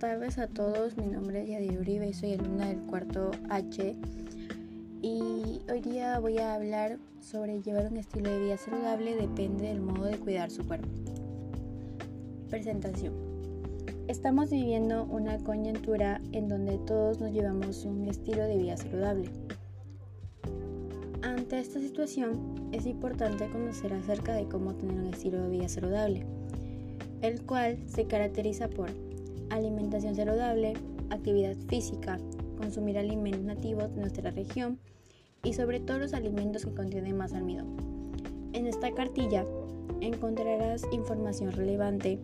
tardes a todos, mi nombre es Yadir Uribe y soy alumna del cuarto H y hoy día voy a hablar sobre llevar un estilo de vida saludable depende del modo de cuidar su cuerpo. Presentación. Estamos viviendo una coyuntura en donde todos nos llevamos un estilo de vida saludable. Ante esta situación es importante conocer acerca de cómo tener un estilo de vida saludable, el cual se caracteriza por alimentación saludable, actividad física, consumir alimentos nativos de nuestra región y sobre todo los alimentos que contienen más almidón. En esta cartilla encontrarás información relevante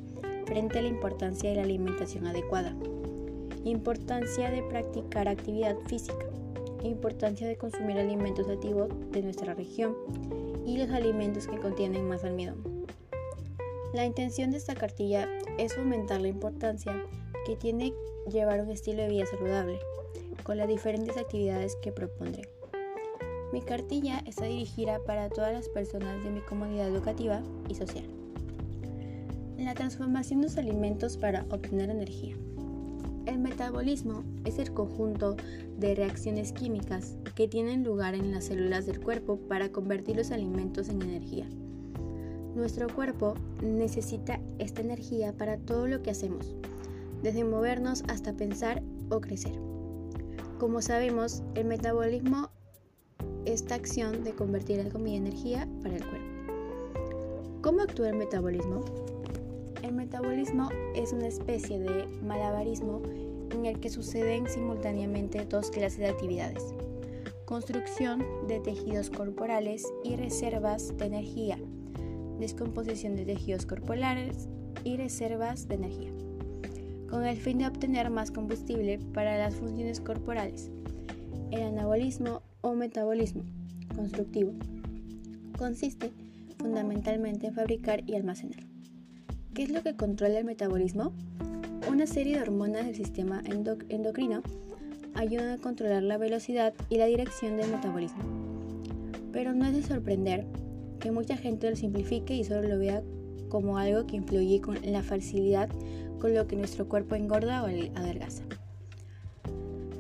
frente a la importancia de la alimentación adecuada, importancia de practicar actividad física, importancia de consumir alimentos nativos de nuestra región y los alimentos que contienen más almidón. La intención de esta cartilla es fomentar la importancia que tiene llevar un estilo de vida saludable, con las diferentes actividades que propondré. Mi cartilla está dirigida para todas las personas de mi comunidad educativa y social. La transformación de los alimentos para obtener energía. El metabolismo es el conjunto de reacciones químicas que tienen lugar en las células del cuerpo para convertir los alimentos en energía. Nuestro cuerpo necesita esta energía para todo lo que hacemos, desde movernos hasta pensar o crecer. Como sabemos, el metabolismo es esta acción de convertir la comida en energía para el cuerpo. ¿Cómo actúa el metabolismo? El metabolismo es una especie de malabarismo en el que suceden simultáneamente dos clases de actividades. Construcción de tejidos corporales y reservas de energía. Descomposición de tejidos corporales y reservas de energía con el fin de obtener más combustible para las funciones corporales. El anabolismo o metabolismo constructivo consiste fundamentalmente en fabricar y almacenar. ¿Qué es lo que controla el metabolismo? Una serie de hormonas del sistema endocrino ayudan a controlar la velocidad y la dirección del metabolismo. Pero no es de sorprender que mucha gente lo simplifique y solo lo vea como algo que influye con la facilidad con lo que nuestro cuerpo engorda o adelgaza.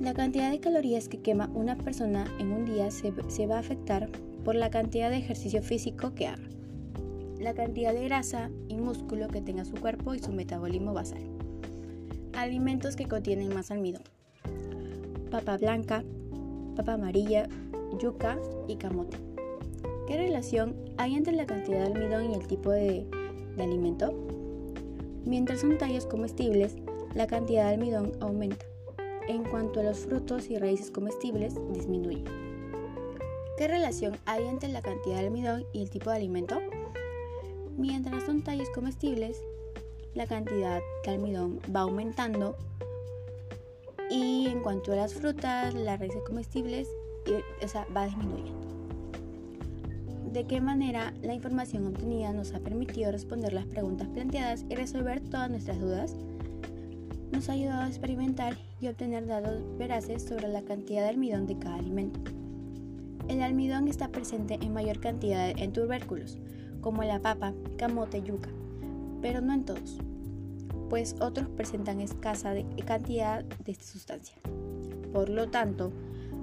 La cantidad de calorías que quema una persona en un día se, se, va a afectar por la cantidad de ejercicio físico que haga, la cantidad de grasa y músculo que tenga su cuerpo y su metabolismo basal. Alimentos que contienen más almidón. Papa blanca, papa amarilla, yuca y camote. ¿Qué relación hay entre la cantidad de almidón y el tipo de, alimento? Mientras son tallos comestibles, la cantidad de almidón aumenta. En cuanto a los frutos y raíces comestibles, disminuye. ¿Qué relación hay entre la cantidad de almidón y el tipo de alimento? Mientras son tallos comestibles, la cantidad de almidón va aumentando y en cuanto a las frutas, las raíces comestibles, va disminuyendo de qué manera la información obtenida nos ha permitido responder las preguntas planteadas y resolver todas nuestras dudas. Nos ha ayudado a experimentar y obtener datos veraces sobre la cantidad de almidón de cada alimento. El almidón está presente en mayor cantidad en tubérculos, como la papa, camote, yuca, pero no en todos, pues otros presentan escasa cantidad de esta sustancia. Por lo tanto,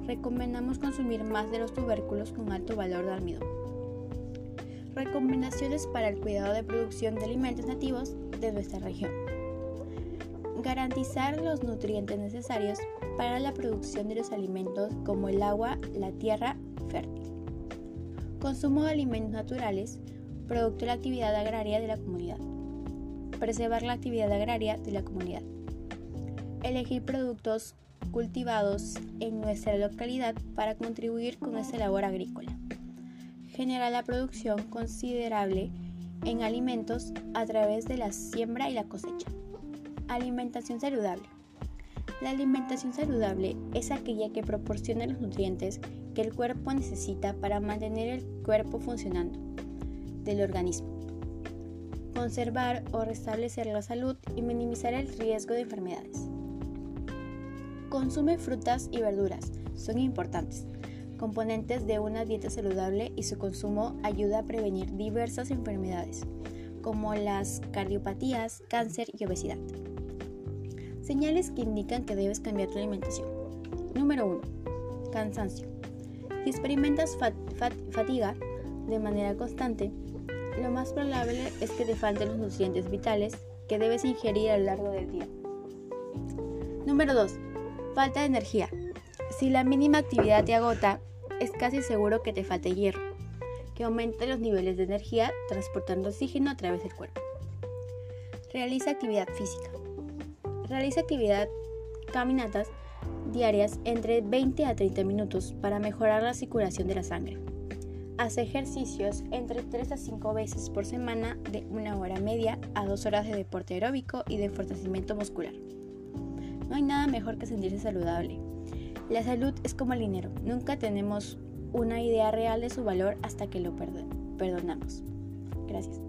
recomendamos consumir más de los tubérculos con alto valor de almidón. Recomendaciones para el cuidado de producción de alimentos nativos de nuestra región. Garantizar los nutrientes necesarios para la producción de los alimentos como el agua, la tierra fértil. Consumo de alimentos naturales, producto de la actividad agraria de la comunidad. Preservar la actividad agraria de la comunidad. Elegir productos cultivados en nuestra localidad para contribuir con esta labor agrícola genera la producción considerable en alimentos a través de la siembra y la cosecha. Alimentación saludable. La alimentación saludable es aquella que proporciona los nutrientes que el cuerpo necesita para mantener el cuerpo funcionando del organismo. Conservar o restablecer la salud y minimizar el riesgo de enfermedades. Consume frutas y verduras. Son importantes componentes de una dieta saludable y su consumo ayuda a prevenir diversas enfermedades, como las cardiopatías, cáncer y obesidad. Señales que indican que debes cambiar tu alimentación. Número 1. Cansancio. Si experimentas fatiga de manera constante, lo más probable es que te falten los nutrientes vitales que debes ingerir a lo largo del día. Número 2. Falta de energía. Si la mínima actividad te agota, es casi seguro que te falte hierro, que aumente los niveles de energía transportando oxígeno a través del cuerpo. Realiza actividad física. Realiza actividad caminatas diarias entre 20 a 30 minutos para mejorar la circulación de la sangre. Hace ejercicios entre 3 a 5 veces por semana de una hora media a 2 horas de deporte aeróbico y de fortalecimiento muscular. No hay nada mejor que sentirse saludable. La salud es como el dinero, nunca tenemos una idea real de su valor hasta que lo perdonamos. Gracias.